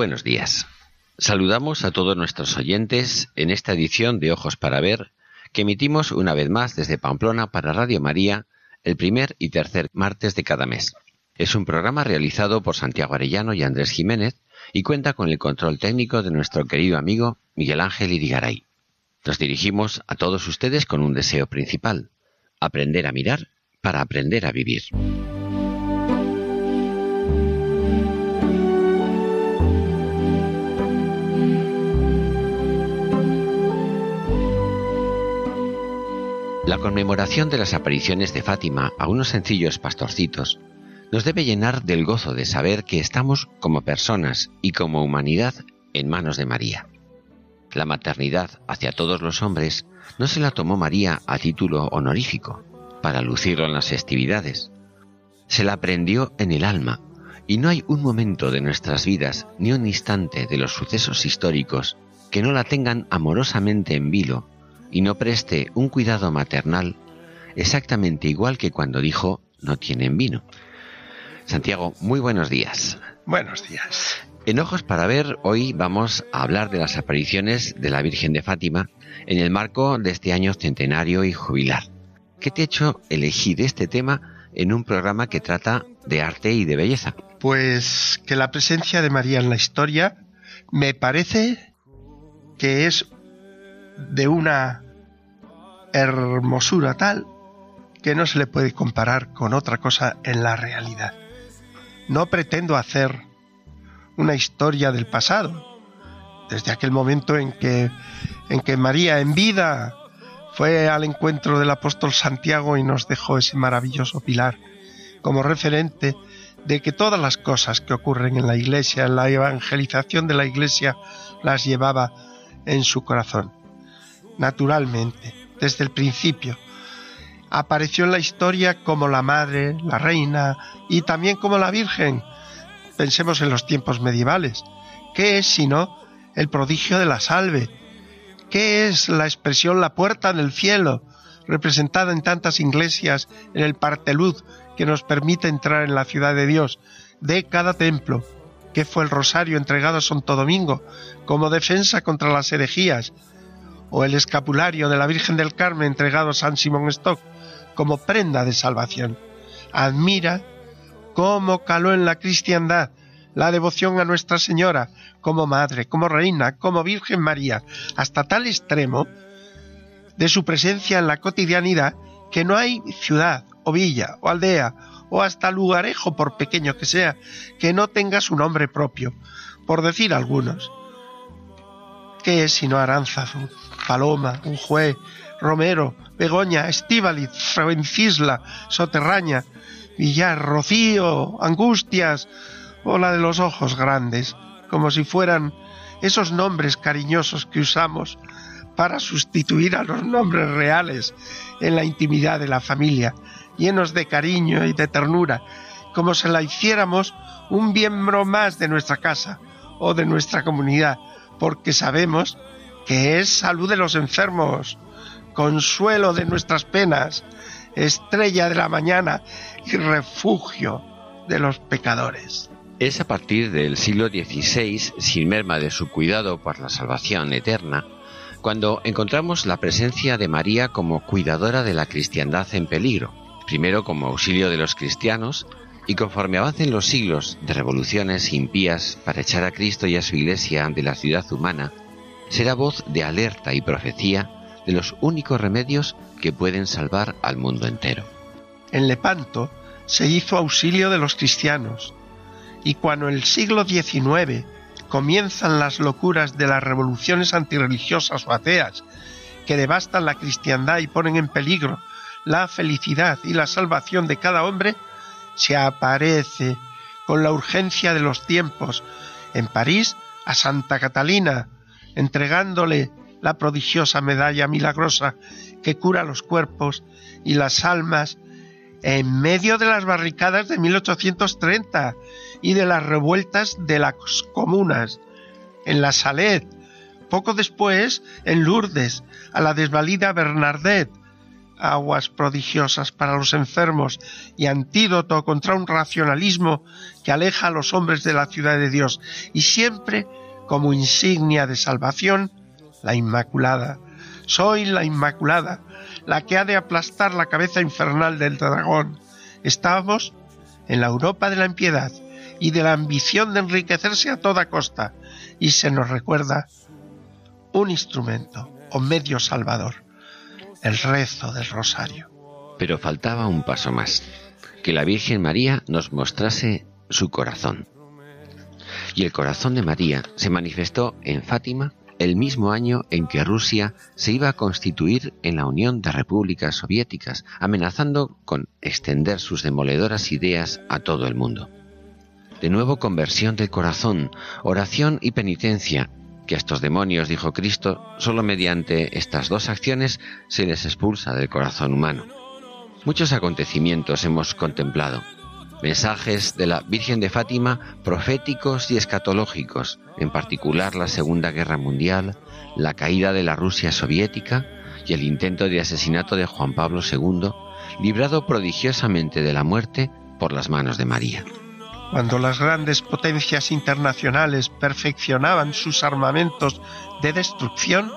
Buenos días. Saludamos a todos nuestros oyentes en esta edición de Ojos para Ver que emitimos una vez más desde Pamplona para Radio María el primer y tercer martes de cada mes. Es un programa realizado por Santiago Arellano y Andrés Jiménez y cuenta con el control técnico de nuestro querido amigo Miguel Ángel Irigaray. Nos dirigimos a todos ustedes con un deseo principal, aprender a mirar para aprender a vivir. La conmemoración de las apariciones de Fátima a unos sencillos pastorcitos nos debe llenar del gozo de saber que estamos como personas y como humanidad en manos de María. La maternidad hacia todos los hombres no se la tomó María a título honorífico, para lucirlo en las festividades. Se la aprendió en el alma, y no hay un momento de nuestras vidas ni un instante de los sucesos históricos que no la tengan amorosamente en vilo y no preste un cuidado maternal exactamente igual que cuando dijo no tienen vino. Santiago, muy buenos días. Buenos días. En Ojos para Ver, hoy vamos a hablar de las apariciones de la Virgen de Fátima en el marco de este año centenario y jubilar. ¿Qué te ha hecho elegir este tema en un programa que trata de arte y de belleza? Pues que la presencia de María en la historia me parece que es de una hermosura tal que no se le puede comparar con otra cosa en la realidad. No pretendo hacer una historia del pasado, desde aquel momento en que, en que María en vida fue al encuentro del apóstol Santiago y nos dejó ese maravilloso pilar como referente de que todas las cosas que ocurren en la iglesia, en la evangelización de la iglesia, las llevaba en su corazón naturalmente, desde el principio. Apareció en la historia como la madre, la reina y también como la Virgen. Pensemos en los tiempos medievales. ¿Qué es sino el prodigio de la salve? ¿Qué es la expresión la puerta del cielo, representada en tantas iglesias en el parteluz que nos permite entrar en la ciudad de Dios, de cada templo? ¿Qué fue el rosario entregado a Santo Domingo como defensa contra las herejías? O el escapulario de la Virgen del Carmen entregado a San Simón Stock como prenda de salvación. Admira cómo caló en la cristiandad la devoción a Nuestra Señora como Madre, como Reina, como Virgen María, hasta tal extremo de su presencia en la cotidianidad que no hay ciudad o villa o aldea o hasta lugarejo, por pequeño que sea, que no tenga su nombre propio, por decir algunos. ¿Qué es sino Aránzazu, Paloma, Unjué, Romero, Begoña, Estíbaliz, Fuencisla, Soterraña, Villar, Rocío, Angustias o la de los ojos grandes, como si fueran esos nombres cariñosos que usamos para sustituir a los nombres reales en la intimidad de la familia, llenos de cariño y de ternura, como si la hiciéramos un miembro más de nuestra casa o de nuestra comunidad, porque sabemos que es salud de los enfermos, consuelo de nuestras penas, estrella de la mañana y refugio de los pecadores. Es a partir del siglo XVI, sin merma de su cuidado por la salvación eterna, cuando encontramos la presencia de María como cuidadora de la cristiandad en peligro, primero como auxilio de los cristianos, y conforme avancen los siglos de revoluciones impías para echar a Cristo y a su Iglesia de la ciudad humana, será voz de alerta y profecía de los únicos remedios que pueden salvar al mundo entero. En Lepanto se hizo auxilio de los cristianos, y cuando en el siglo XIX comienzan las locuras de las revoluciones antirreligiosas o ateas que devastan la cristiandad y ponen en peligro la felicidad y la salvación de cada hombre, se aparece con la urgencia de los tiempos en París a Santa Catalina, entregándole la prodigiosa medalla milagrosa que cura los cuerpos y las almas en medio de las barricadas de 1830 y de las revueltas de las comunas, en la Salet, poco después en Lourdes, a la desvalida Bernardet, aguas prodigiosas para los enfermos y antídoto contra un racionalismo que aleja a los hombres de la ciudad de Dios, y siempre como insignia de salvación, la Inmaculada. Soy la Inmaculada, la que ha de aplastar la cabeza infernal del dragón. Estábamos en la Europa de la impiedad y de la ambición de enriquecerse a toda costa, y se nos recuerda un instrumento o medio salvador, el rezo del rosario. Pero faltaba un paso más, que la Virgen María nos mostrase su corazón. Y el corazón de María se manifestó en Fátima el mismo año en que Rusia se iba a constituir en la Unión de Repúblicas Soviéticas, amenazando con extender sus demoledoras ideas a todo el mundo. De nuevo conversión del corazón, oración y penitencia, que a estos demonios, dijo Cristo, solo mediante estas dos acciones se les expulsa del corazón humano. Muchos acontecimientos hemos contemplado, mensajes de la Virgen de Fátima proféticos y escatológicos, en particular la Segunda Guerra Mundial, la caída de la Rusia soviética y el intento de asesinato de Juan Pablo II, librado prodigiosamente de la muerte por las manos de María. Cuando las grandes potencias internacionales perfeccionaban sus armamentos de destrucción,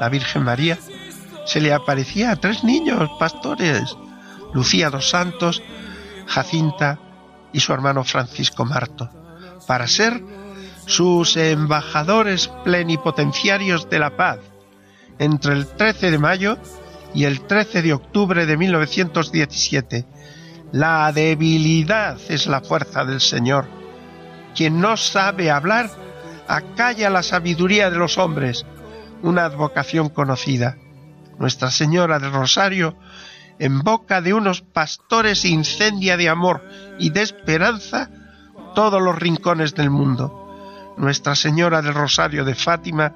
la Virgen María se le aparecía a tres niños pastores, Lucía dos Santos, Jacinta y su hermano Francisco Marto, para ser sus embajadores plenipotenciarios de la paz entre el 13 de mayo y el 13 de octubre de 1917. La debilidad es la fuerza del Señor. Quien no sabe hablar, acalla la sabiduría de los hombres, una advocación conocida. Nuestra Señora del Rosario en boca de unos pastores incendia de amor y de esperanza todos los rincones del mundo. Nuestra Señora del Rosario de Fátima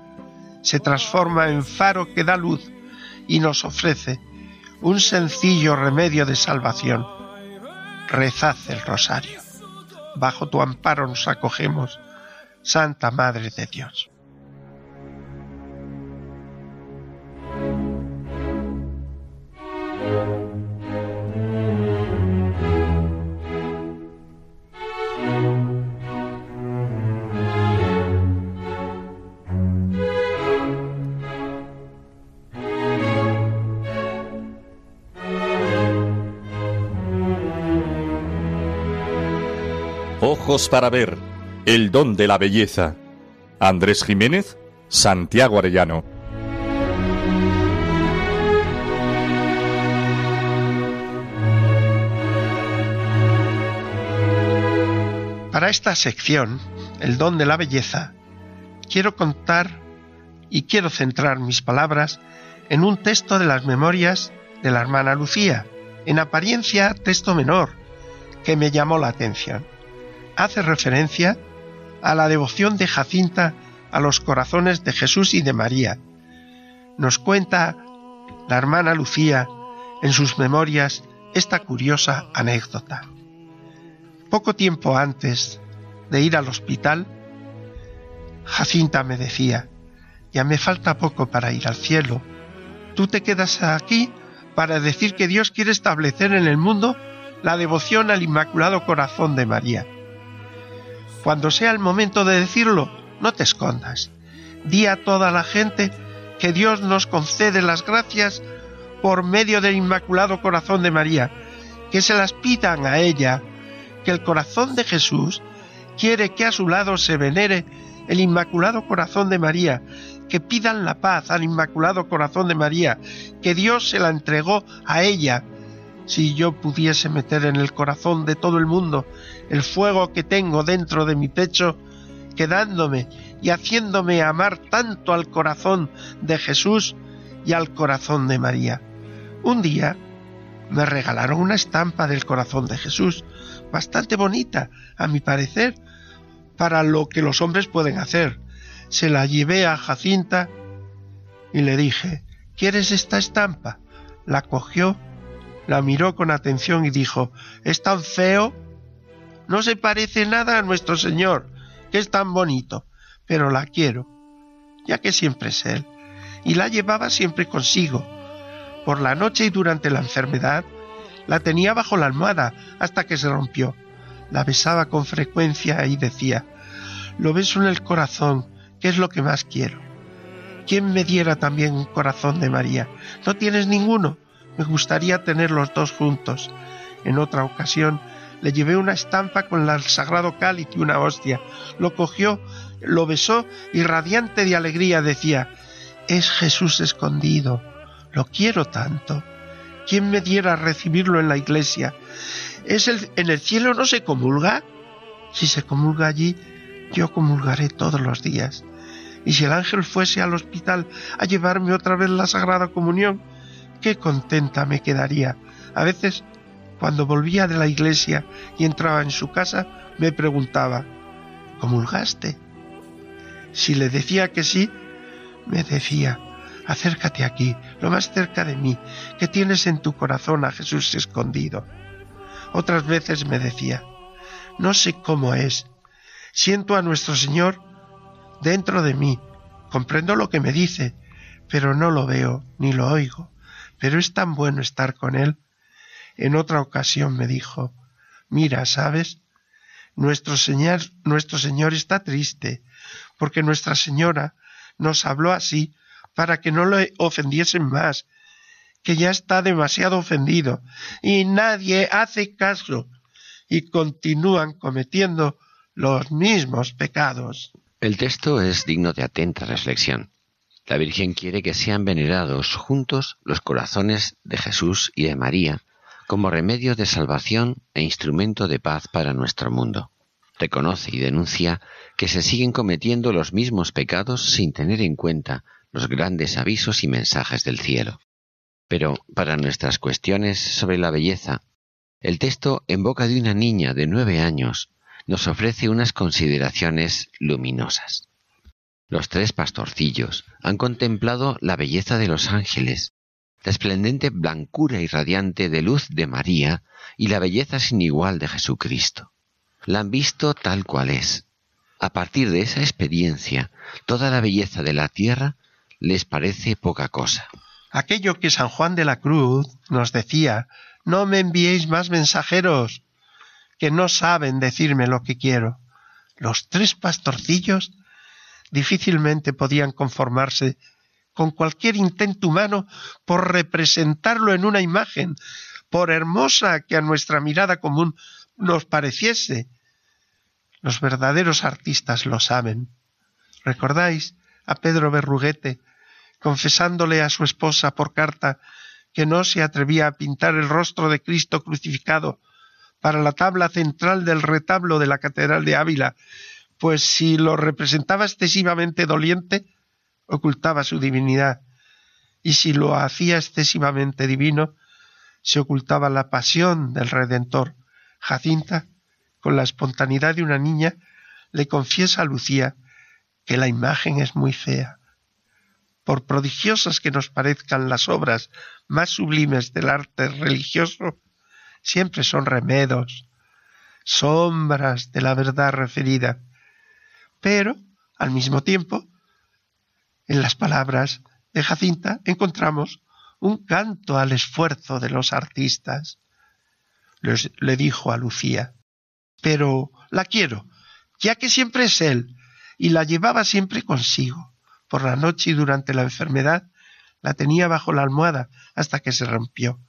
se transforma en faro que da luz y nos ofrece un sencillo remedio de salvación. Rezad el rosario. Bajo tu amparo nos acogemos, Santa Madre de Dios. Ojos para ver, el don de la belleza. Andrés Jiménez, Santiago Arellano. Para esta sección, el don de la belleza, quiero contar y quiero centrar mis palabras en un texto de las memorias de la hermana Lucía, en apariencia texto menor, que me llamó la atención. Hace referencia a la devoción de Jacinta a los corazones de Jesús y de María. Nos cuenta la hermana Lucía en sus memorias esta curiosa anécdota. Poco tiempo antes de ir al hospital, Jacinta me decía, ya me falta poco para ir al cielo. ¿Tú te quedas aquí para decir que Dios quiere establecer en el mundo la devoción al Inmaculado Corazón de María? Cuando sea el momento de decirlo, no te escondas. Di a toda la gente que Dios nos concede las gracias por medio del Inmaculado Corazón de María, que se las pidan a ella que el corazón de Jesús quiere que a su lado se venere el Inmaculado Corazón de María que pidan la paz al Inmaculado Corazón de María, que Dios se la entregó a ella. Si yo pudiese meter en el corazón de todo el mundo el fuego que tengo dentro de mi pecho, quedándome y haciéndome amar tanto al corazón de Jesús y al corazón de María. Un día me regalaron una estampa del corazón de Jesús, bastante bonita, a mi parecer, para lo que los hombres pueden hacer. Se la llevé a Jacinta y le dije, ¿quieres esta estampa? La cogió, la miró con atención y dijo, ¿es tan feo? No se parece nada a nuestro Señor, que es tan bonito, pero la quiero, ya que siempre es Él, y la llevaba siempre consigo. Por la noche y durante la enfermedad, la tenía bajo la almohada hasta que se rompió. La besaba con frecuencia y decía, lo beso en el corazón, que es lo que más quiero. ¿Quién me diera también un corazón de María? ¿No tienes ninguno? Me gustaría tener los dos juntos. En otra ocasión le llevé una estampa con el sagrado cáliz y una hostia. Lo cogió, lo besó y radiante de alegría decía, es Jesús escondido, lo quiero tanto. ¿Quién me diera recibirlo en la iglesia? ¿Es el, en el cielo no se comulga? Si se comulga allí, yo comulgaré todos los días. Y si el ángel fuese al hospital a llevarme otra vez la Sagrada Comunión, qué contenta me quedaría. A veces, cuando volvía de la iglesia y entraba en su casa, me preguntaba, ¿comulgaste? Si le decía que sí, me decía, acércate aquí, lo más cerca de mí, que tienes en tu corazón a Jesús escondido. Otras veces me decía, no sé cómo es, siento a nuestro Señor dentro de mí, comprendo lo que me dice, pero no lo veo ni lo oigo, pero es tan bueno estar con Él. En otra ocasión me dijo, mira, ¿sabes? Nuestro Señor, nuestro Señor está triste, porque Nuestra Señora nos habló así para que no le ofendiesen más, que ya está demasiado ofendido y nadie hace caso y continúan cometiendo los mismos pecados. El texto es digno de atenta reflexión. La Virgen quiere que sean venerados juntos los corazones de Jesús y de María como remedio de salvación e instrumento de paz para nuestro mundo. Reconoce y denuncia que se siguen cometiendo los mismos pecados sin tener en cuenta los grandes avisos y mensajes del cielo. Pero para nuestras cuestiones sobre la belleza, el texto en boca de una niña de nueve años nos ofrece unas consideraciones luminosas. Los tres pastorcillos han contemplado la belleza de los ángeles, la esplendente blancura y radiante de luz de María y la belleza sin igual de Jesucristo. La han visto tal cual es. A partir de esa experiencia, toda la belleza de la tierra les parece poca cosa. Aquello que San Juan de la Cruz nos decía, no me enviéis más mensajeros, que no saben decirme lo que quiero. Los tres pastorcillos difícilmente podían conformarse con cualquier intento humano por representarlo en una imagen, por hermosa que a nuestra mirada común nos pareciese. Los verdaderos artistas lo saben. ¿Recordáis a Pedro Berruguete confesándole a su esposa por carta que no se atrevía a pintar el rostro de Cristo crucificado para la tabla central del retablo de la Catedral de Ávila, pues si lo representaba excesivamente doliente, ocultaba su divinidad, y si lo hacía excesivamente divino, se ocultaba la pasión del Redentor. Jacinta, con la espontaneidad de una niña, le confiesa a Lucía que la imagen es muy fea, por prodigiosas que nos parezcan las obras más sublimes del arte religioso, siempre son remedos, sombras de la verdad referida. Pero, al mismo tiempo, en las palabras de Jacinta encontramos un canto al esfuerzo de los artistas. le dijo a Lucía, pero la quiero, ya que siempre es él, y la llevaba siempre consigo por la noche y durante la enfermedad, la tenía bajo la almohada hasta que se rompió.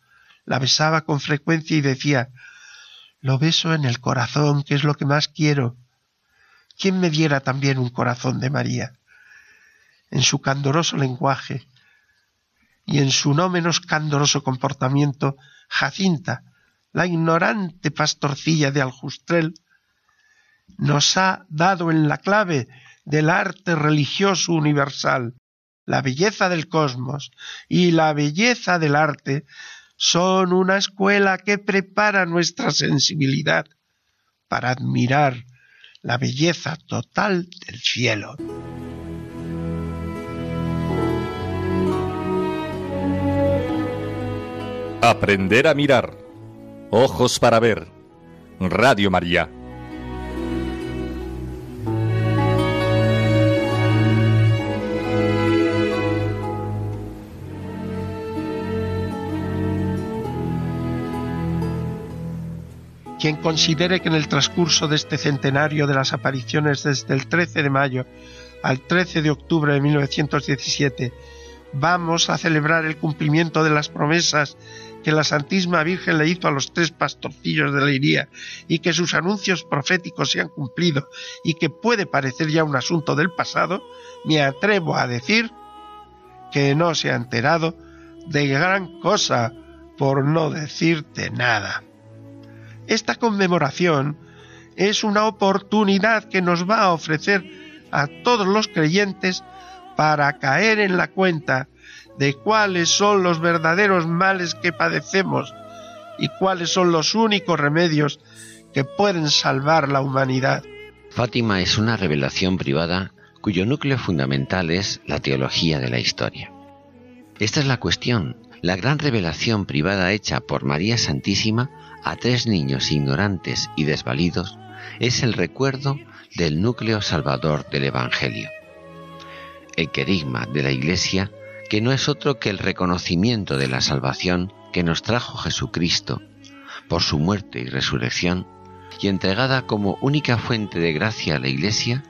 La besaba con frecuencia y decía Lo beso en el corazón, que es lo que más quiero. ¿Quién me diera también un corazón de María? en su candoroso lenguaje y en su no menos candoroso comportamiento, Jacinta, la ignorante pastorcilla de Aljustrel, nos ha dado en la clave del arte religioso universal. La belleza del cosmos y la belleza del arte son una escuela que prepara nuestra sensibilidad para admirar la belleza total del cielo. Aprender a mirar. Ojos para ver. Radio María. Quien considere que en el transcurso de este centenario de las apariciones desde el 13 de mayo al 13 de octubre de 1917 vamos a celebrar el cumplimiento de las promesas que la Santísima Virgen le hizo a los tres pastorcillos de la Iría y que sus anuncios proféticos se han cumplido y que puede parecer ya un asunto del pasado, me atrevo a decir que no se ha enterado de gran cosa, por no decirte nada. Esta conmemoración es una oportunidad que nos va a ofrecer a todos los creyentes para caer en la cuenta de cuáles son los verdaderos males que padecemos y cuáles son los únicos remedios que pueden salvar la humanidad. Fátima es una revelación privada cuyo núcleo fundamental es la teología de la historia. Esta es la cuestión, la gran revelación privada hecha por María Santísima a tres niños ignorantes y desvalidos es el recuerdo del núcleo salvador del Evangelio. El querigma de la Iglesia que no es otro que el reconocimiento de la salvación que nos trajo Jesucristo por su muerte y resurrección, y entregada como única fuente de gracia a la Iglesia,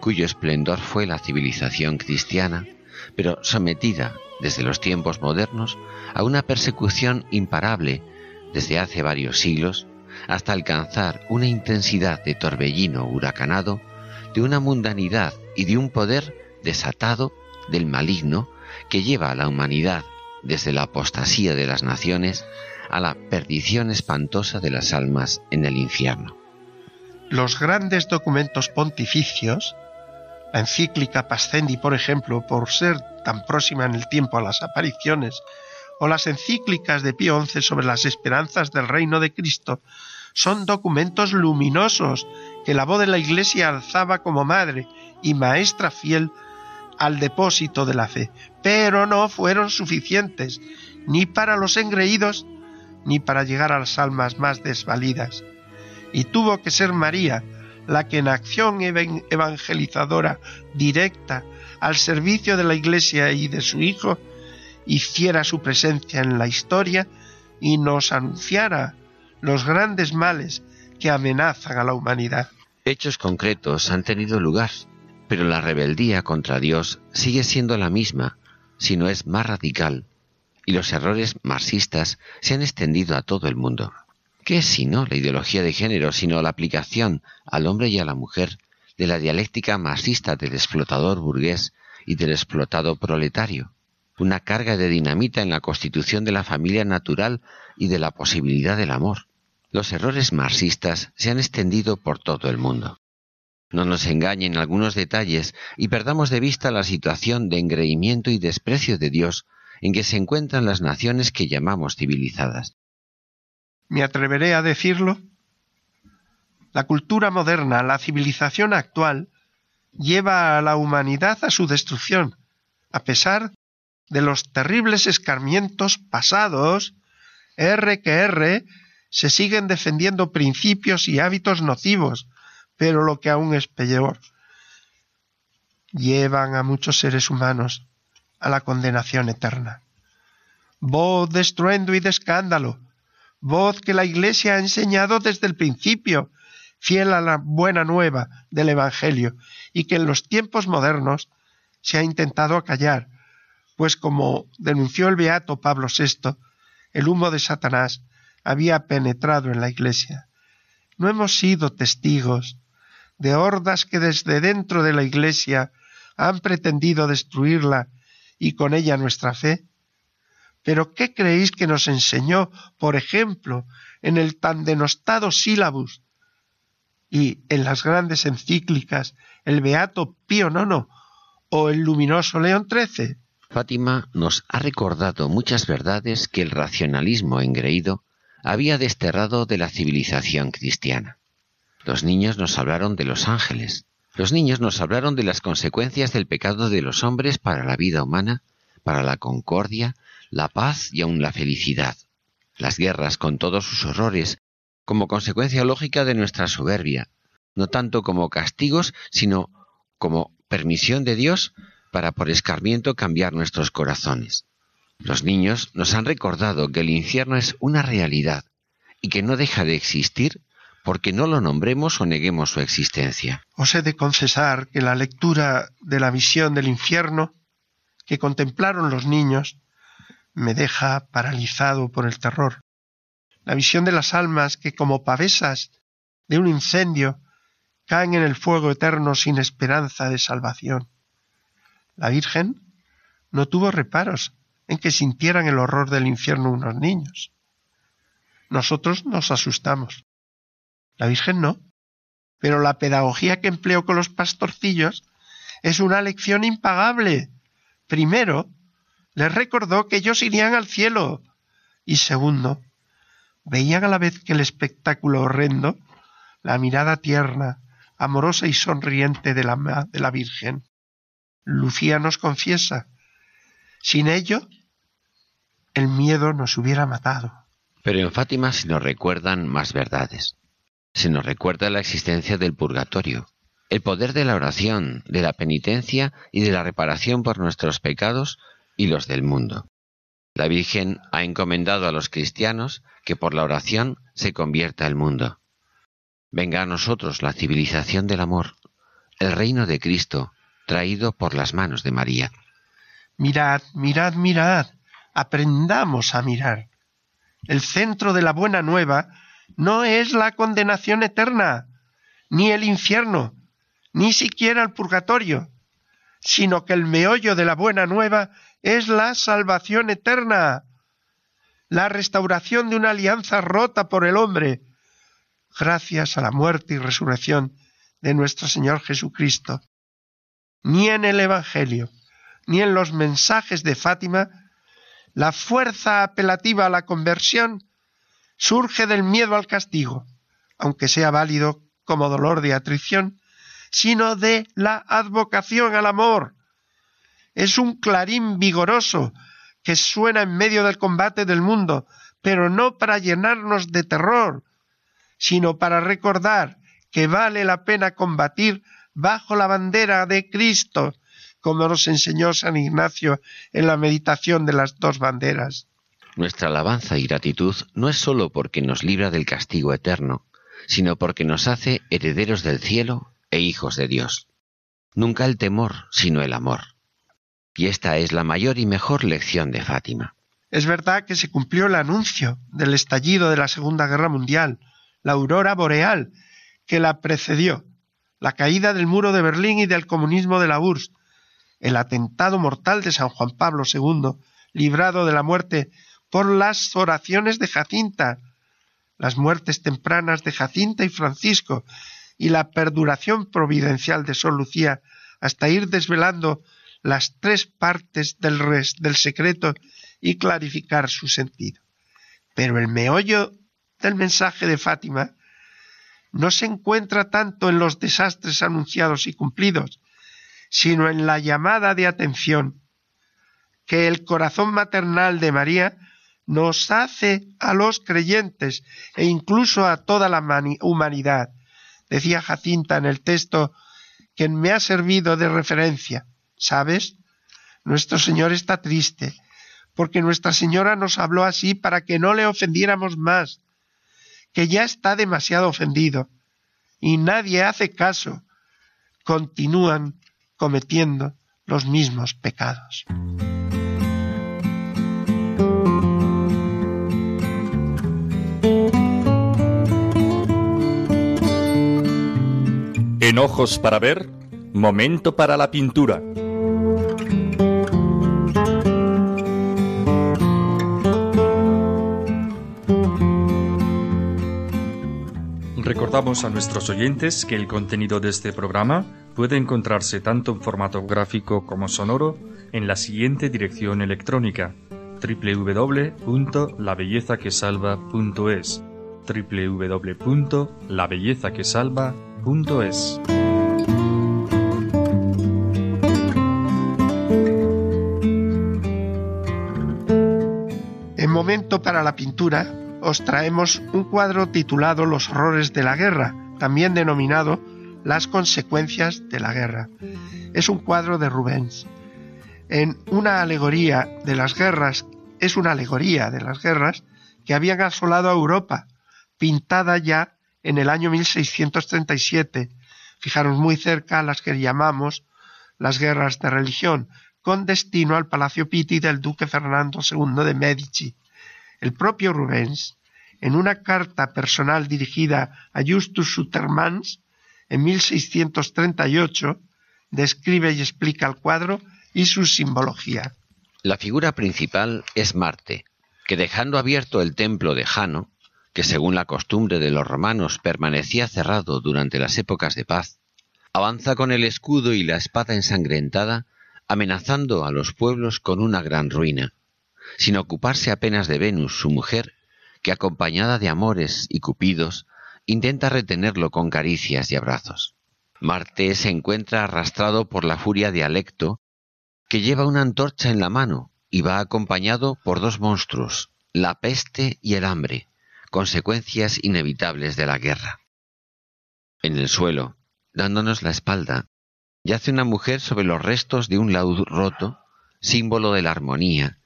cuyo esplendor fue la civilización cristiana, pero sometida desde los tiempos modernos a una persecución imparable desde hace varios siglos, hasta alcanzar una intensidad de torbellino huracanado, de una mundanidad y de un poder desatado del maligno que lleva a la humanidad desde la apostasía de las naciones a la perdición espantosa de las almas en el infierno. Los grandes documentos pontificios, la encíclica Pascendi, por ejemplo, por ser tan próxima en el tiempo a las apariciones, o las encíclicas de Pío XI sobre las esperanzas del reino de Cristo, son documentos luminosos que la voz de la Iglesia alzaba como madre y maestra fiel al depósito de la fe, pero no fueron suficientes ni para los engreídos ni para llegar a las almas más desvalidas. Y tuvo que ser María la que en acción evangelizadora directa al servicio de la Iglesia y de su Hijo hiciera su presencia en la historia y nos anunciara los grandes males que amenazan a la humanidad. Hechos concretos han tenido lugar pero la rebeldía contra Dios sigue siendo la misma, si no es más radical, y los errores marxistas se han extendido a todo el mundo. ¿Qué es sino la ideología de género, sino la aplicación al hombre y a la mujer de la dialéctica marxista del explotador burgués y del explotado proletario? Una carga de dinamita en la constitución de la familia natural y de la posibilidad del amor. Los errores marxistas se han extendido por todo el mundo no nos engañen algunos detalles y perdamos de vista la situación de engreimiento y desprecio de Dios en que se encuentran las naciones que llamamos civilizadas. ¿Me atreveré a decirlo? La cultura moderna, la civilización actual, lleva a la humanidad a su destrucción, a pesar de los terribles escarmientos pasados, R que R, se siguen defendiendo principios y hábitos nocivos, pero lo que aún es peor, llevan a muchos seres humanos a la condenación eterna. Voz de estruendo y de escándalo, voz que la Iglesia ha enseñado desde el principio, fiel a la buena nueva del Evangelio, y que en los tiempos modernos se ha intentado acallar, pues como denunció el beato Pablo VI, el humo de Satanás había penetrado en la Iglesia. No hemos sido testigos de hordas que desde dentro de la Iglesia han pretendido destruirla y con ella nuestra fe? Pero ¿qué creéis que nos enseñó, por ejemplo, en el tan denostado sílabus y en las grandes encíclicas el Beato Pío IX o el luminoso León XIII? Fátima nos ha recordado muchas verdades que el racionalismo engreído había desterrado de la civilización cristiana. Los niños nos hablaron de los ángeles. Los niños nos hablaron de las consecuencias del pecado de los hombres para la vida humana, para la concordia, la paz y aun la felicidad. Las guerras con todos sus horrores, como consecuencia lógica de nuestra soberbia, no tanto como castigos, sino como permisión de Dios para por escarmiento cambiar nuestros corazones. Los niños nos han recordado que el infierno es una realidad y que no deja de existir porque no lo nombremos o neguemos su existencia. Os he de confesar que la lectura de la visión del infierno que contemplaron los niños me deja paralizado por el terror. La visión de las almas que como pavesas de un incendio caen en el fuego eterno sin esperanza de salvación. La Virgen no tuvo reparos en que sintieran el horror del infierno unos niños. Nosotros nos asustamos. La Virgen no. Pero la pedagogía que empleó con los pastorcillos es una lección impagable. Primero, les recordó que ellos irían al cielo. Y segundo, veían a la vez que el espectáculo horrendo, la mirada tierna, amorosa y sonriente de la, de la Virgen. Lucía nos confiesa, sin ello, el miedo nos hubiera matado. Pero en Fátima se nos recuerdan más verdades. Se nos recuerda la existencia del purgatorio, el poder de la oración, de la penitencia y de la reparación por nuestros pecados y los del mundo. La Virgen ha encomendado a los cristianos que por la oración se convierta el mundo. Venga a nosotros la civilización del amor, el reino de Cristo, traído por las manos de María. Mirad, mirad, mirad, aprendamos a mirar. El centro de la buena nueva no es la condenación eterna, ni el infierno, ni siquiera el purgatorio, sino que el meollo de la buena nueva es la salvación eterna, la restauración de una alianza rota por el hombre, gracias a la muerte y resurrección de nuestro Señor Jesucristo. Ni en el Evangelio, ni en los mensajes de Fátima, la fuerza apelativa a la conversión surge del miedo al castigo, aunque sea válido como dolor de atrición, sino de la advocación al amor. Es un clarín vigoroso que suena en medio del combate del mundo, pero no para llenarnos de terror, sino para recordar que vale la pena combatir bajo la bandera de Cristo, como nos enseñó San Ignacio en la meditación de las dos banderas. Nuestra alabanza y gratitud no es sólo porque nos libra del castigo eterno, sino porque nos hace herederos del cielo e hijos de Dios. Nunca el temor, sino el amor. Y esta es la mayor y mejor lección de Fátima. Es verdad que se cumplió el anuncio del estallido de la Segunda Guerra Mundial, la aurora boreal que la precedió, la caída del muro de Berlín y del comunismo de la URSS, el atentado mortal de San Juan Pablo II, librado de la muerte por las oraciones de Jacinta, las muertes tempranas de Jacinta y Francisco, y la perduración providencial de Sor Lucía hasta ir desvelando las tres partes del, res, del secreto y clarificar su sentido. Pero el meollo del mensaje de Fátima no se encuentra tanto en los desastres anunciados y cumplidos, sino en la llamada de atención que el corazón maternal de María nos hace a los creyentes e incluso a toda la humanidad. Decía Jacinta en el texto que me ha servido de referencia. ¿Sabes? Nuestro Señor está triste, porque Nuestra Señora nos habló así para que no le ofendiéramos más, que ya está demasiado ofendido, y nadie hace caso. Continúan cometiendo los mismos pecados. En Ojos para Ver, Momento para la pintura. Recordamos a nuestros oyentes que el contenido de este programa puede encontrarse tanto en formato gráfico como sonoro en la siguiente dirección electrónica www.labellezaquesalva.es www.labellezaquesalva.es En momento para la pintura os traemos un cuadro titulado Los horrores de la guerra, también denominado Las consecuencias de la guerra. Es un cuadro de Rubens. En una alegoría de las guerras, es una alegoría de las guerras que habían asolado a Europa, pintada ya en el año 1637. Fijaros muy cerca a las que llamamos las guerras de religión, con destino al Palacio Pitti del duque Fernando II de Medici. El propio Rubens, en una carta personal dirigida a Justus Sutermans en 1638, describe y explica el cuadro y su simbología. La figura principal es Marte, que dejando abierto el templo de Jano, que según la costumbre de los romanos permanecía cerrado durante las épocas de paz, avanza con el escudo y la espada ensangrentada, amenazando a los pueblos con una gran ruina sin ocuparse apenas de Venus, su mujer, que acompañada de amores y cupidos, intenta retenerlo con caricias y abrazos. Marte se encuentra arrastrado por la furia de Alecto, que lleva una antorcha en la mano y va acompañado por dos monstruos, la peste y el hambre, consecuencias inevitables de la guerra. En el suelo, dándonos la espalda, yace una mujer sobre los restos de un laúd roto, símbolo de la armonía,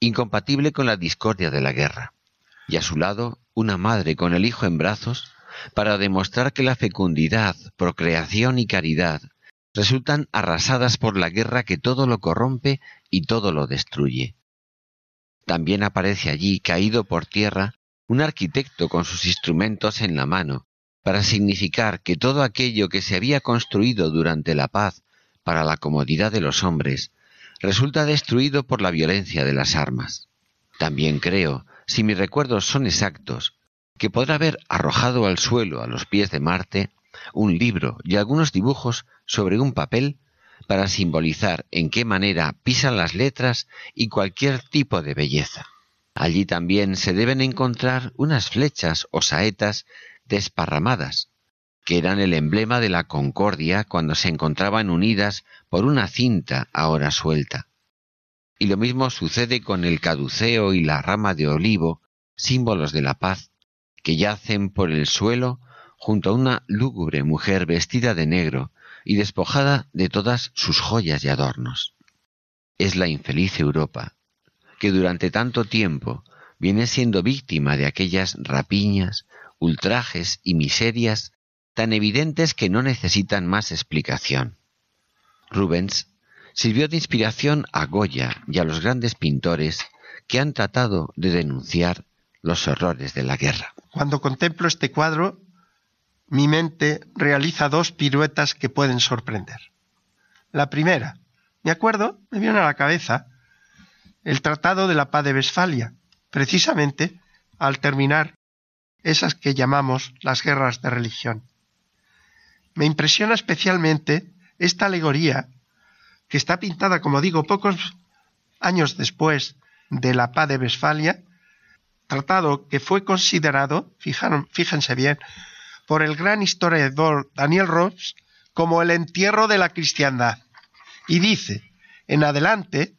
incompatible con la discordia de la guerra, y a su lado una madre con el hijo en brazos para demostrar que la fecundidad, procreación y caridad resultan arrasadas por la guerra que todo lo corrompe y todo lo destruye. También aparece allí, caído por tierra, un arquitecto con sus instrumentos en la mano, para significar que todo aquello que se había construido durante la paz para la comodidad de los hombres, resulta destruido por la violencia de las armas. También creo, si mis recuerdos son exactos, que podrá haber arrojado al suelo a los pies de Marte un libro y algunos dibujos sobre un papel para simbolizar en qué manera pisan las letras y cualquier tipo de belleza. Allí también se deben encontrar unas flechas o saetas desparramadas, que eran el emblema de la concordia cuando se encontraban unidas por una cinta ahora suelta. Y lo mismo sucede con el caduceo y la rama de olivo, símbolos de la paz, que yacen por el suelo junto a una lúgubre mujer vestida de negro y despojada de todas sus joyas y adornos. Es la infeliz Europa, que durante tanto tiempo viene siendo víctima de aquellas rapiñas, ultrajes y miserias tan evidentes que no necesitan más explicación. Rubens sirvió de inspiración a Goya y a los grandes pintores que han tratado de denunciar los horrores de la guerra. Cuando contemplo este cuadro, mi mente realiza dos piruetas que pueden sorprender. La primera, me acuerdo, me viene a la cabeza el Tratado de la Paz de Westfalia, precisamente al terminar esas que llamamos las guerras de religión. Me impresiona especialmente esta alegoría que está pintada, como digo, pocos años después de la paz de Westfalia, tratado que fue considerado, fíjense bien, por el gran historiador Daniel Ross como el entierro de la cristiandad. Y dice, en adelante,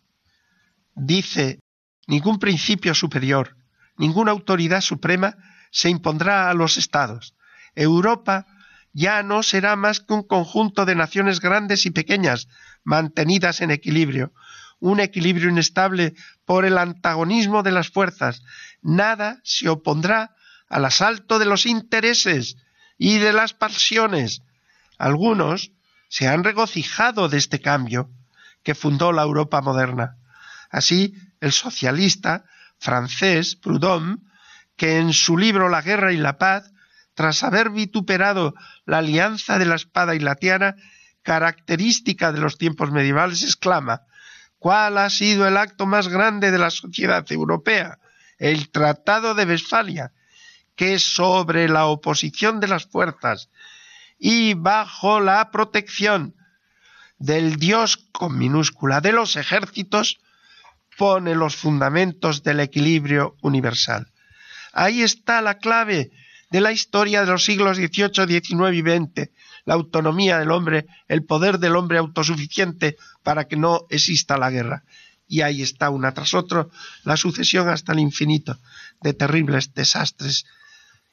dice, ningún principio superior, ninguna autoridad suprema se impondrá a los estados. Europa ya no será más que un conjunto de naciones grandes y pequeñas, mantenidas en equilibrio, un equilibrio inestable por el antagonismo de las fuerzas. Nada se opondrá al asalto de los intereses y de las pasiones. Algunos se han regocijado de este cambio que fundó la Europa moderna. Así, el socialista francés Proudhon, que en su libro La guerra y la paz tras haber vituperado la alianza de la espada y la tiara, característica de los tiempos medievales, exclama, ¿cuál ha sido el acto más grande de la sociedad europea? El Tratado de Westfalia, que sobre la oposición de las fuerzas y bajo la protección del Dios con minúscula de los ejércitos, pone los fundamentos del equilibrio universal. Ahí está la clave de la historia de los siglos XVIII, XIX y XX, la autonomía del hombre, el poder del hombre autosuficiente para que no exista la guerra. Y ahí está una tras otra la sucesión hasta el infinito de terribles desastres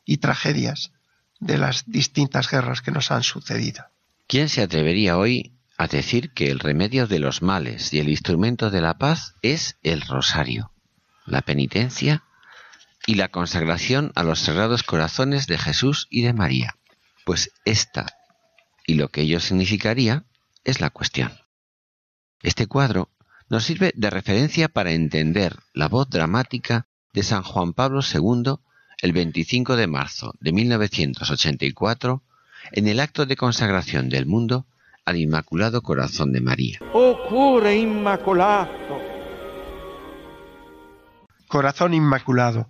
y tragedias de las distintas guerras que nos han sucedido. ¿Quién se atrevería hoy a decir que el remedio de los males y el instrumento de la paz es el rosario, la penitencia y la consagración a los sagrados corazones de Jesús y de María? Pues esta y lo que ello significaría es la cuestión. Este cuadro nos sirve de referencia para entender la voz dramática de San Juan Pablo II el 25 de marzo de 1984 en el acto de consagración del mundo al Inmaculado Corazón de María. Oh inmaculado. Corazón Inmaculado,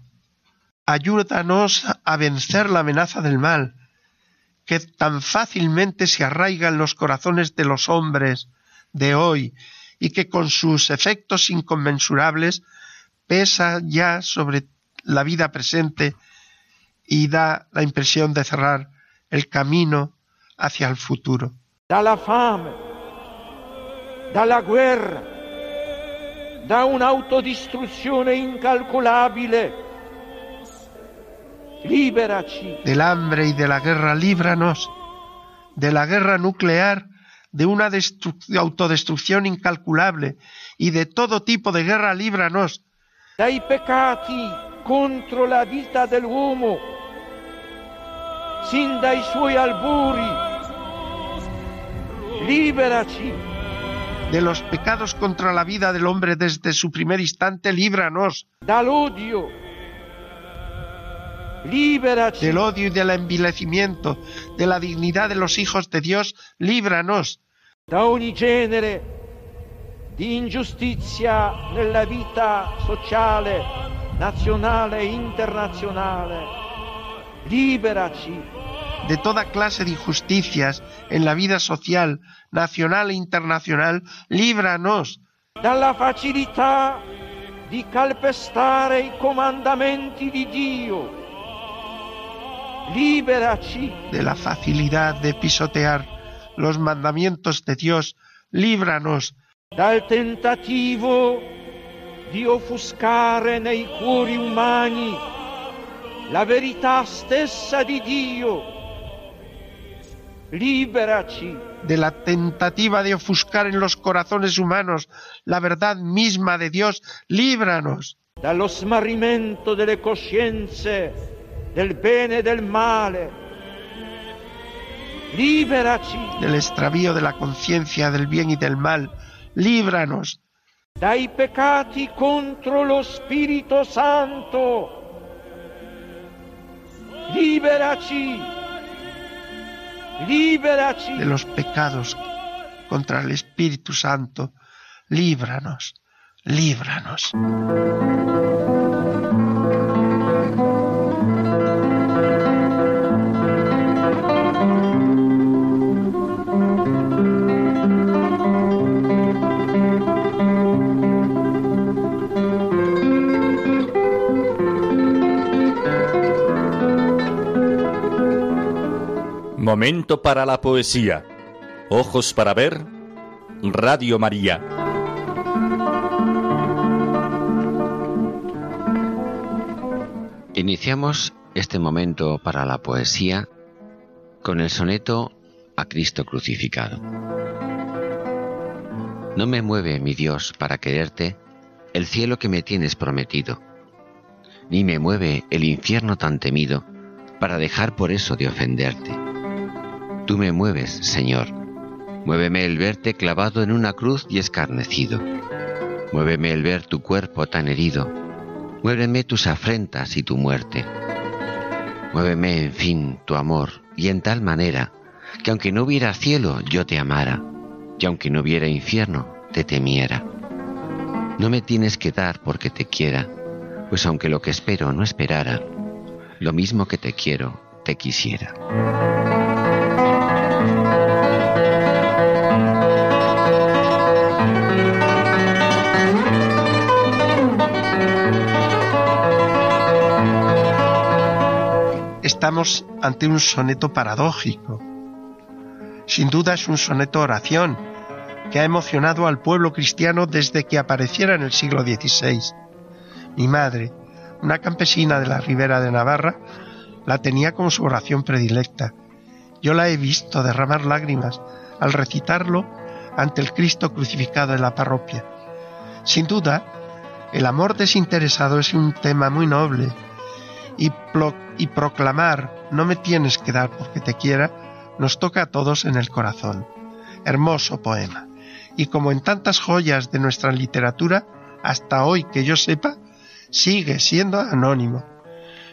ayúdanos a vencer la amenaza del mal, que tan fácilmente se arraiga en los corazones de los hombres de hoy y que con sus efectos inconmensurables pesa ya sobre la vida presente y da la impresión de cerrar el camino hacia el futuro. la fame, la guerra, da un'autodistruzione incalculabile. Del hambre y de la guerra, líbranos. De la guerra nuclear, de una autodestrucción incalculable y de todo tipo de guerra, líbranos. Dai peccati contro la vita dell'uomo sin dai suoi alburi. Liberaci. De los pecados contra la vida del hombre desde su primer instante, líbranos. odio. Liberaci. Del odio y del envilecimiento, de la dignidad de los hijos de Dios, líbranos. Da ogni genere di ingiustizia nella vita sociale, nazionale e internazionale. Liberaci de toda clase de injusticias en la vida social, nacional e internacional, líbranos. Dalla facilità di calpestare i comandamenti di Dio. Liberaci. De la facilidad de pisotear los mandamientos de Dios, líbranos. Dal tentativo di offuscare nei cuori umani la verità stessa di Dio Liberaci. De la tentativa de ofuscar en los corazones humanos la verdad misma de Dios, líbranos. Dallo smarrimento delle coscienze del bene e del male. Liberaci. Del extravío de la conciencia del bien y del mal, líbranos. Dai peccati contro lo Spirito Santo. Liberaci de los pecados contra el Espíritu Santo, líbranos, líbranos. Momento para la poesía. Ojos para ver. Radio María. Iniciamos este momento para la poesía con el soneto a Cristo crucificado. No me mueve, mi Dios, para quererte el cielo que me tienes prometido, ni me mueve el infierno tan temido para dejar por eso de ofenderte. Tú me mueves, Señor. Muéveme el verte clavado en una cruz y escarnecido. Muéveme el ver tu cuerpo tan herido. Muéveme tus afrentas y tu muerte. Muéveme, en fin, tu amor, y en tal manera que aunque no hubiera cielo yo te amara, y aunque no hubiera infierno te temiera. No me tienes que dar porque te quiera, pues aunque lo que espero no esperara, lo mismo que te quiero, te quisiera. Estamos ante un soneto paradójico. Sin duda es un soneto oración que ha emocionado al pueblo cristiano desde que apareciera en el siglo XVI. Mi madre, una campesina de la ribera de Navarra, la tenía como su oración predilecta. Yo la he visto derramar lágrimas al recitarlo ante el Cristo crucificado en la parroquia. Sin duda, el amor desinteresado es un tema muy noble y, proclamar no me tienes que dar porque te quiera nos toca a todos en el corazón. Hermoso poema. Y como en tantas joyas de nuestra literatura, hasta hoy que yo sepa, sigue siendo anónimo.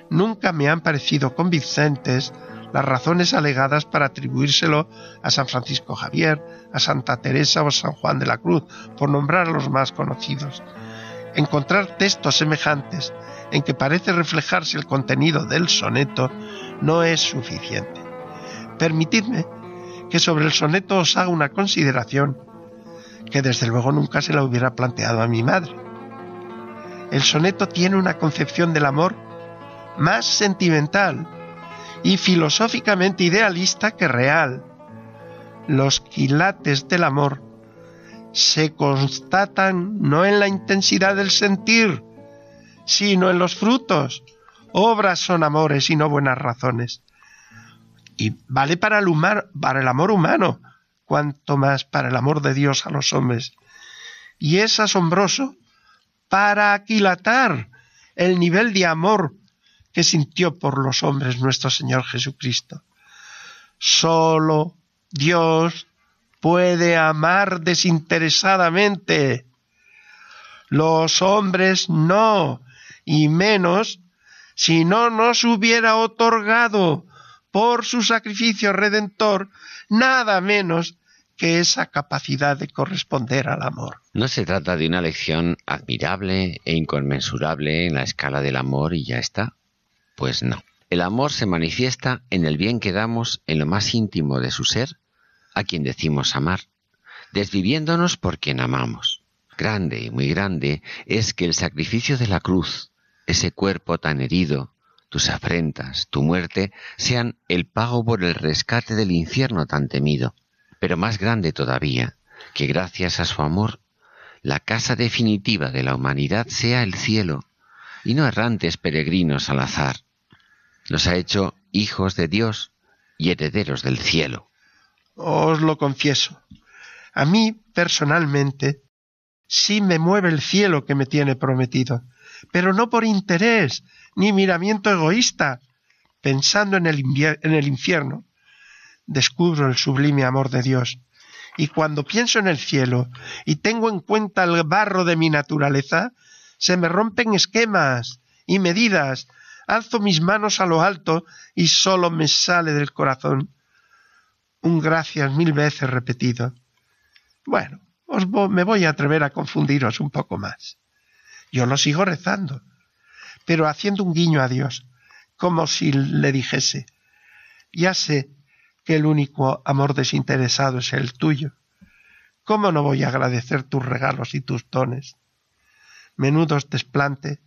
Nunca me han parecido convincentes las razones alegadas para atribuírselo a San Francisco Javier, a Santa Teresa o a San Juan de la Cruz, por nombrar a los más conocidos. Encontrar textos semejantes en que parece reflejarse el contenido del soneto no es suficiente. Permitidme que sobre el soneto os haga una consideración que desde luego nunca se la hubiera planteado a mi madre. El soneto tiene una concepción del amor más sentimental y filosóficamente idealista que real. Los quilates del amor se constatan no en la intensidad del sentir, sino en los frutos. Obras son amores y no buenas razones. Y vale para el, para el amor humano, cuanto más para el amor de Dios a los hombres. Y es asombroso para aquilatar el nivel de amor que sintió por los hombres nuestro Señor Jesucristo. Solo Dios puede amar desinteresadamente. Los hombres no, y menos si no nos hubiera otorgado por su sacrificio redentor nada menos que esa capacidad de corresponder al amor. No se trata de una lección admirable e inconmensurable en la escala del amor y ya está. Pues no. El amor se manifiesta en el bien que damos en lo más íntimo de su ser a quien decimos amar, desviviéndonos por quien amamos. Grande y muy grande es que el sacrificio de la cruz, ese cuerpo tan herido, tus afrentas, tu muerte, sean el pago por el rescate del infierno tan temido. Pero más grande todavía, que gracias a su amor, la casa definitiva de la humanidad sea el cielo, y no errantes peregrinos al azar. Nos ha hecho hijos de Dios y herederos del cielo. Os lo confieso. A mí, personalmente, sí me mueve el cielo que me tiene prometido, pero no por interés ni miramiento egoísta, pensando en el, en el infierno. Descubro el sublime amor de Dios, y cuando pienso en el cielo y tengo en cuenta el barro de mi naturaleza, se me rompen esquemas y medidas, alzo mis manos a lo alto y sólo me sale del corazón un gracias mil veces repetido. Bueno, os me voy a atrever a confundiros un poco más. Yo lo sigo rezando, pero haciendo un guiño a Dios, como si le dijese, ya sé que el único amor desinteresado es el tuyo. ¿Cómo no voy a agradecer tus regalos y tus dones? Menudos desplante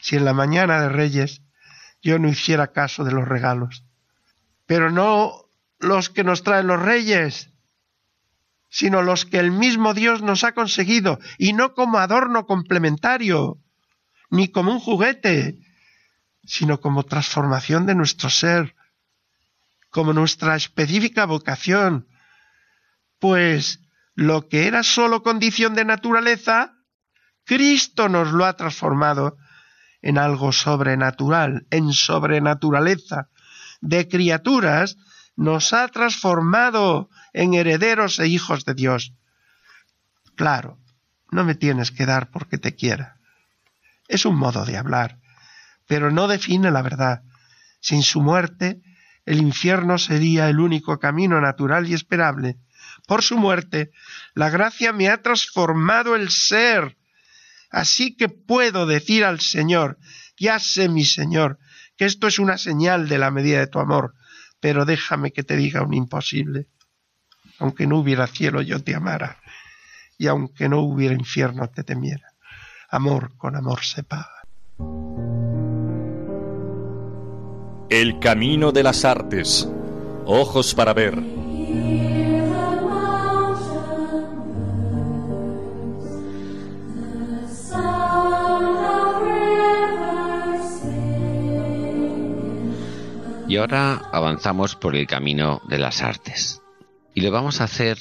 si en la mañana de Reyes yo no hiciera caso de los regalos. Pero no los que nos traen los reyes, sino los que el mismo Dios nos ha conseguido, y no como adorno complementario, ni como un juguete, sino como transformación de nuestro ser, como nuestra específica vocación, pues lo que era sólo condición de naturaleza, Cristo nos lo ha transformado en algo sobrenatural, en sobrenaturaleza, de criaturas, nos ha transformado en herederos e hijos de Dios. Claro, no me tienes que dar porque te quiera. Es un modo de hablar, pero no define la verdad. Sin su muerte, el infierno sería el único camino natural y esperable. Por su muerte, la gracia me ha transformado el ser. Así que puedo decir al Señor, ya sé, mi Señor, que esto es una señal de la medida de tu amor, pero déjame que te diga un imposible. Aunque no hubiera cielo, yo te amara, y aunque no hubiera infierno, te temiera. Amor con amor se paga. El camino de las artes. Ojos para ver. Y ahora avanzamos por el camino de las artes. Y lo vamos a hacer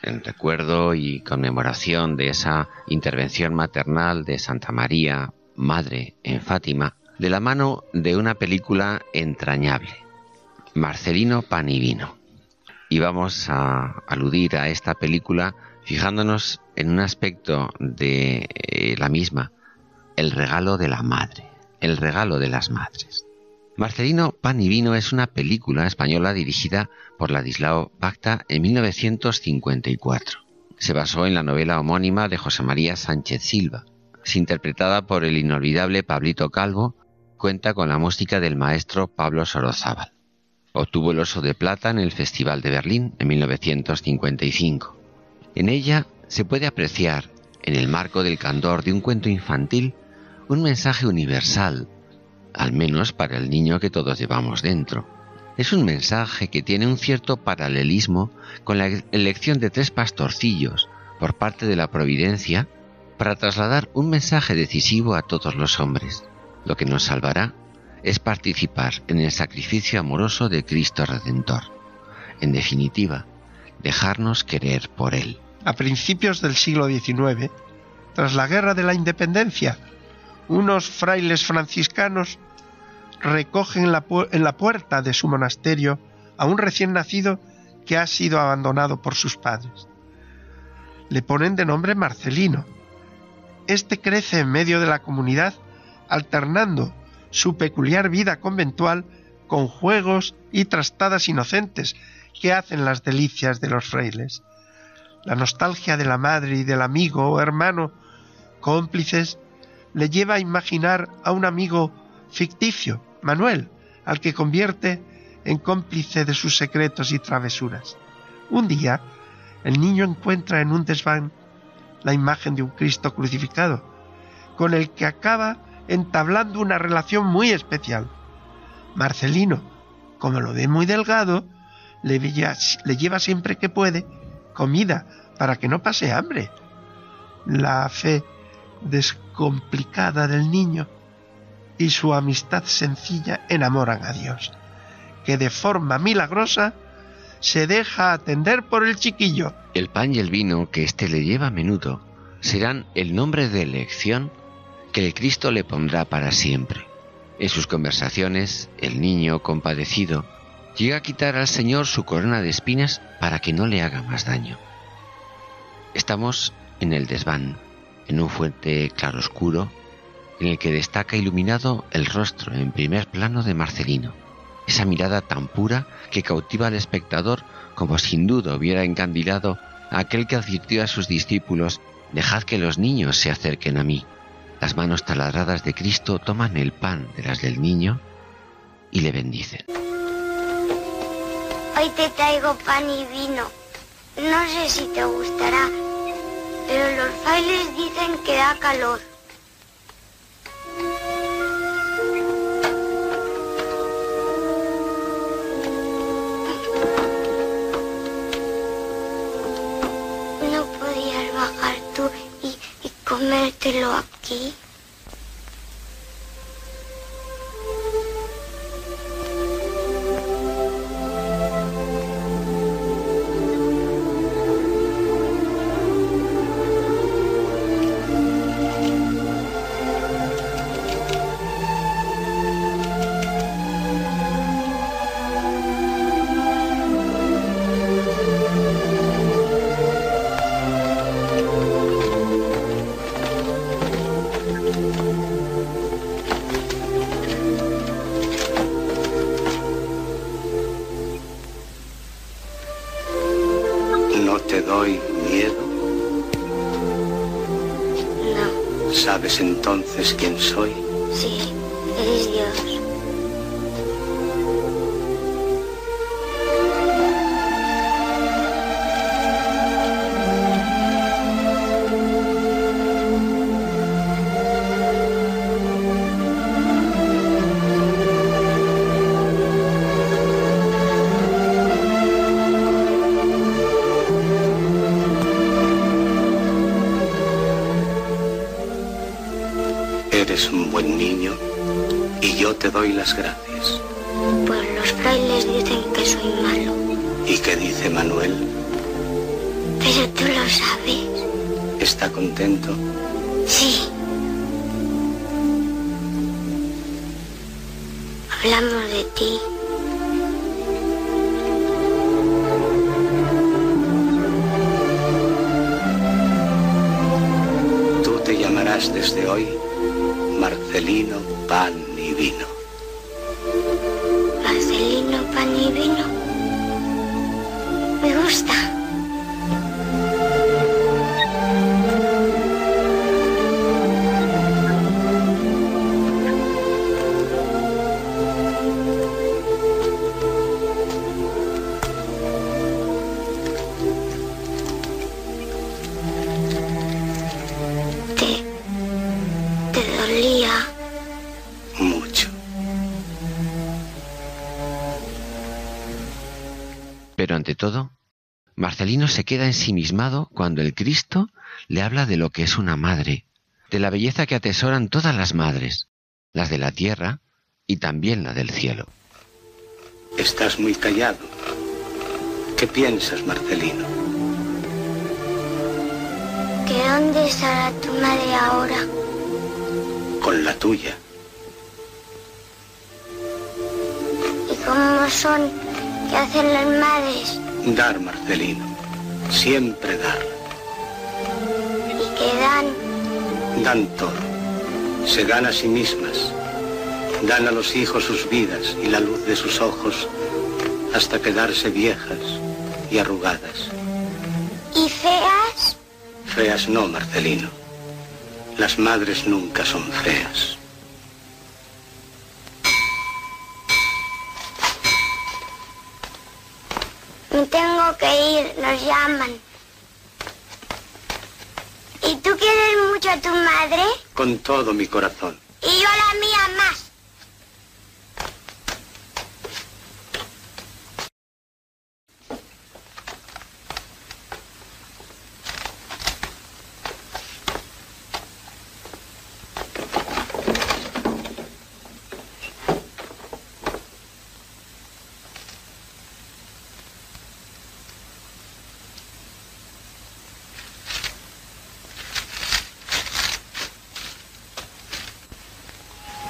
en recuerdo y conmemoración de esa intervención maternal de Santa María, Madre, en Fátima, de la mano de una película entrañable, Marcelino Pan y Vino. Y vamos a aludir a esta película fijándonos en un aspecto de eh, la misma, el regalo de la madre, el regalo de las madres. Marcelino Pan y Vino es una película española dirigida por Ladislao Pacta en 1954. Se basó en la novela homónima de José María Sánchez Silva. Es interpretada por el inolvidable Pablito Calvo cuenta con la música del maestro Pablo Sorozábal. Obtuvo el Oso de Plata en el Festival de Berlín en 1955. En ella se puede apreciar, en el marco del candor de un cuento infantil, un mensaje universal, al menos para el niño que todos llevamos dentro. Es un mensaje que tiene un cierto paralelismo con la elección de tres pastorcillos por parte de la Providencia para trasladar un mensaje decisivo a todos los hombres. Lo que nos salvará es participar en el sacrificio amoroso de Cristo Redentor. En definitiva, dejarnos querer por Él. A principios del siglo XIX, tras la Guerra de la Independencia, unos frailes franciscanos recogen en la, puerta de su monasterio a un recién nacido que ha sido abandonado por sus padres. Le ponen de nombre Marcelino. Este crece en medio de la comunidad alternando su peculiar vida conventual con juegos y trastadas inocentes que hacen las delicias de los frailes. La nostalgia de la madre y del amigo o hermano cómplices le lleva a imaginar a un amigo ficticio, Manuel, al que convierte en cómplice de sus secretos y travesuras. Un día, el niño encuentra en un desván la imagen de un Cristo crucificado, con el que acaba entablando una relación muy especial. Marcelino, como lo ve muy delgado, le, le lleva siempre que puede comida para que no pase hambre. La fe descomplicada del niño y su amistad sencilla enamoran a Dios, que de forma milagrosa se deja atender por el chiquillo. El pan y el vino que éste le lleva a menudo serán el nombre de elección que el Cristo le pondrá para siempre. En sus conversaciones, el niño, compadecido, llega a quitar al Señor su corona de espinas para que no le haga más daño. Estamos en el desván, en un fuerte claroscuro, en el que destaca iluminado el rostro en primer plano de Marcelino, esa mirada tan pura que cautiva al espectador como sin duda hubiera encandilado a aquel que advirtió a sus discípulos, dejad que los niños se acerquen a mí. Las manos taladradas de Cristo toman el pan de las del niño y le bendicen. Hoy te traigo pan y vino. No sé si te gustará, pero los bailes dicen que da calor. ¿No podías bajar tú y, y comértelo aquí? Las gracias. Pues los frailes dicen que soy malo, ¿Y qué dice Manuel? pero tú lo sabes. ¿Está contento? Sí. Hablamos de ti. Todo, Marcelino se queda ensimismado cuando el Cristo le habla de lo que es una madre, de la belleza que atesoran todas las madres, las de la tierra y también la del cielo. Estás muy callado. ¿Qué piensas, Marcelino? ¿Que dónde estará tu madre ahora? Con la tuya. ¿Y cómo son? ¿Qué hacen las madres? Dar, Marcelino. Siempre dar. ¿Y qué dan? Dan todo. Se dan a sí mismas. Dan a los hijos sus vidas y la luz de sus ojos hasta quedarse viejas y arrugadas. ¿Y feas? Feas no, Marcelino. Las madres nunca son feas. Me tengo que ir, nos llaman. ¿Y tú quieres mucho a tu madre? Con todo mi corazón. Y yo a la mía más.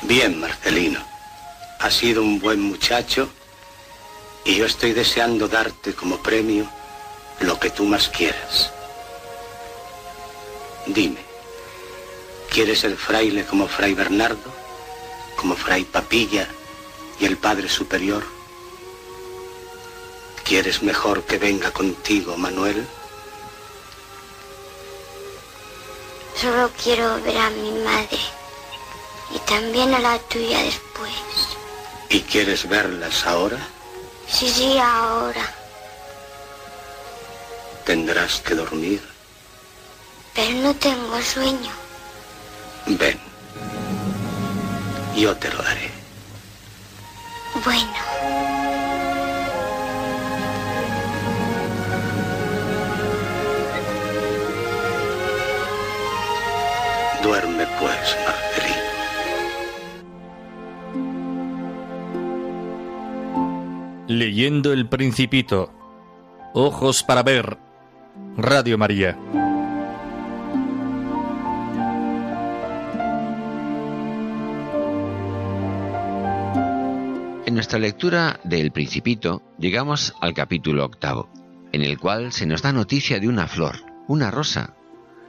Bien, Marcelino. Has sido un buen muchacho y yo estoy deseando darte como premio lo que tú más quieras. Dime, ¿quieres ser fraile como Fray Bernardo, como Fray Papilla y el Padre Superior? ¿Quieres mejor que venga contigo, Manuel? Solo quiero ver a mi madre. También a la tuya después. ¿Y quieres verlas ahora? Sí, sí, ahora. Tendrás que dormir. Pero no tengo sueño. Ven. Yo te lo daré. Bueno. Duerme pues. Leyendo El Principito. Ojos para ver. Radio María. En nuestra lectura del Principito llegamos al capítulo octavo, en el cual se nos da noticia de una flor, una rosa,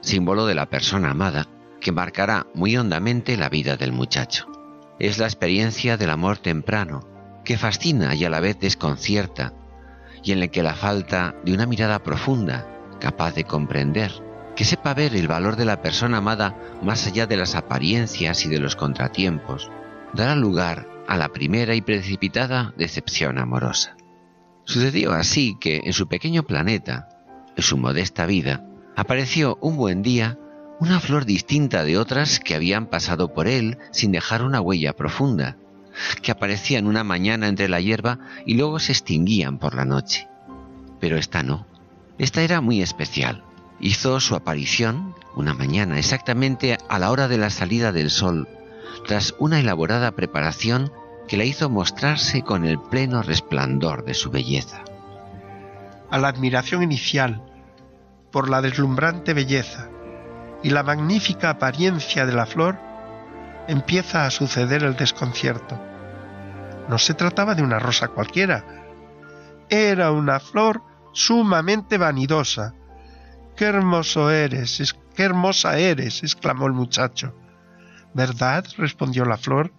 símbolo de la persona amada, que marcará muy hondamente la vida del muchacho. Es la experiencia del amor temprano, que fascina y a la vez desconcierta, y en el que la falta de una mirada profunda, capaz de comprender, que sepa ver el valor de la persona amada más allá de las apariencias y de los contratiempos, dará lugar a la primera y precipitada decepción amorosa. Sucedió así que en su pequeño planeta, en su modesta vida, apareció un buen día una flor distinta de otras que habían pasado por él sin dejar una huella profunda, que aparecían una mañana entre la hierba y luego se extinguían por la noche. Pero esta no. Esta era muy especial. Hizo su aparición una mañana exactamente a la hora de la salida del sol, tras una elaborada preparación que la hizo mostrarse con el pleno resplandor de su belleza. A la admiración inicial por la deslumbrante belleza y la magnífica apariencia de la flor, empieza a suceder el desconcierto. No se trataba de una rosa cualquiera, era una flor sumamente vanidosa. ¡Qué hermoso eres! ¡Qué hermosa eres! exclamó el muchacho. ¿Verdad? respondió la flor,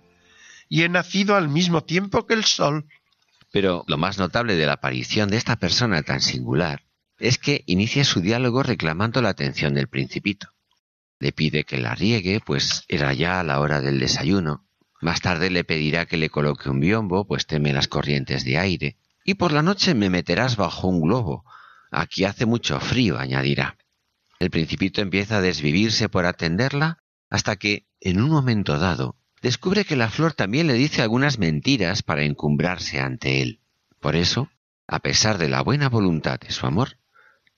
y he nacido al mismo tiempo que el sol. Pero lo más notable de la aparición de esta persona tan singular es que inicia su diálogo reclamando la atención del principito. Le pide que la riegue, pues era ya la hora del desayuno. Más tarde le pedirá que le coloque un biombo, pues teme las corrientes de aire. Y por la noche me meterás bajo un globo. Aquí hace mucho frío, añadirá. El principito empieza a desvivirse por atenderla hasta que, en un momento dado, descubre que la flor también le dice algunas mentiras para encumbrarse ante él. Por eso, a pesar de la buena voluntad de su amor,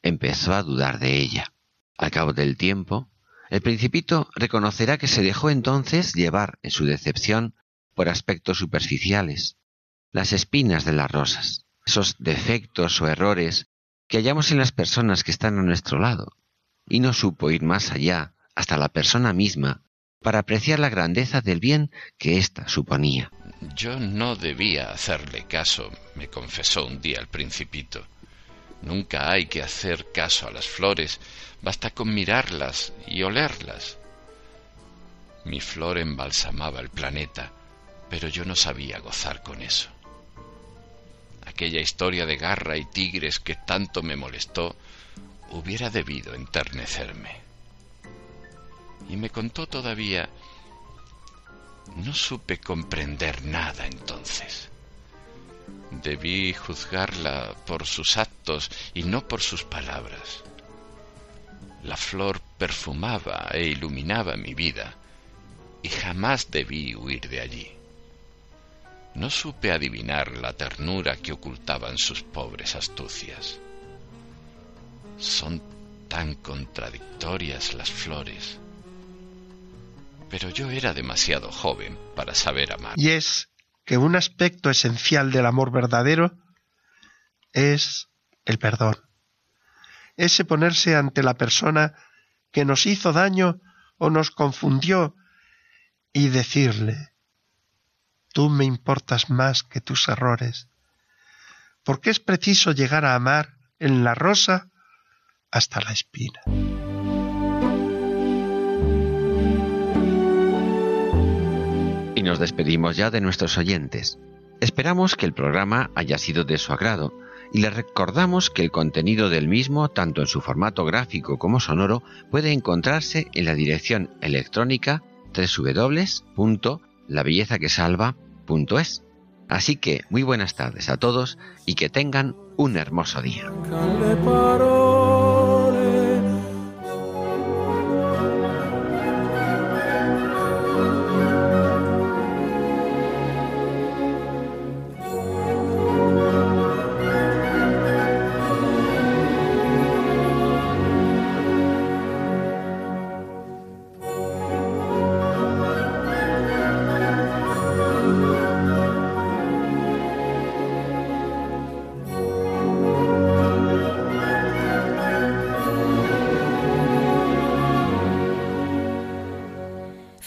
empezó a dudar de ella. Al cabo del tiempo, el principito reconocerá que se dejó entonces llevar en su decepción por aspectos superficiales, las espinas de las rosas, esos defectos o errores que hallamos en las personas que están a nuestro lado, y no supo ir más allá hasta la persona misma para apreciar la grandeza del bien que ésta suponía. Yo no debía hacerle caso, me confesó un día el principito. Nunca hay que hacer caso a las flores, basta con mirarlas y olerlas. Mi flor embalsamaba el planeta, pero yo no sabía gozar con eso. Aquella historia de garra y tigres que tanto me molestó hubiera debido enternecerme. Y me contó todavía... No supe comprender nada entonces. Debí juzgarla por sus actos y no por sus palabras. La flor perfumaba e iluminaba mi vida y jamás debí huir de allí. No supe adivinar la ternura que ocultaban sus pobres astucias. Son tan contradictorias las flores. Pero yo era demasiado joven para saber amar. Que un aspecto esencial del amor verdadero es el perdón. Ese ponerse ante la persona que nos hizo daño o nos confundió y decirle, tú me importas más que tus errores, porque es preciso llegar a amar en la rosa hasta la espina. Nos despedimos ya de nuestros oyentes. Esperamos que el programa haya sido de su agrado y les recordamos que el contenido del mismo, tanto en su formato gráfico como sonoro, puede encontrarse en la dirección electrónica www.labellezaquesalva.es. Así que muy buenas tardes a todos y que tengan un hermoso día.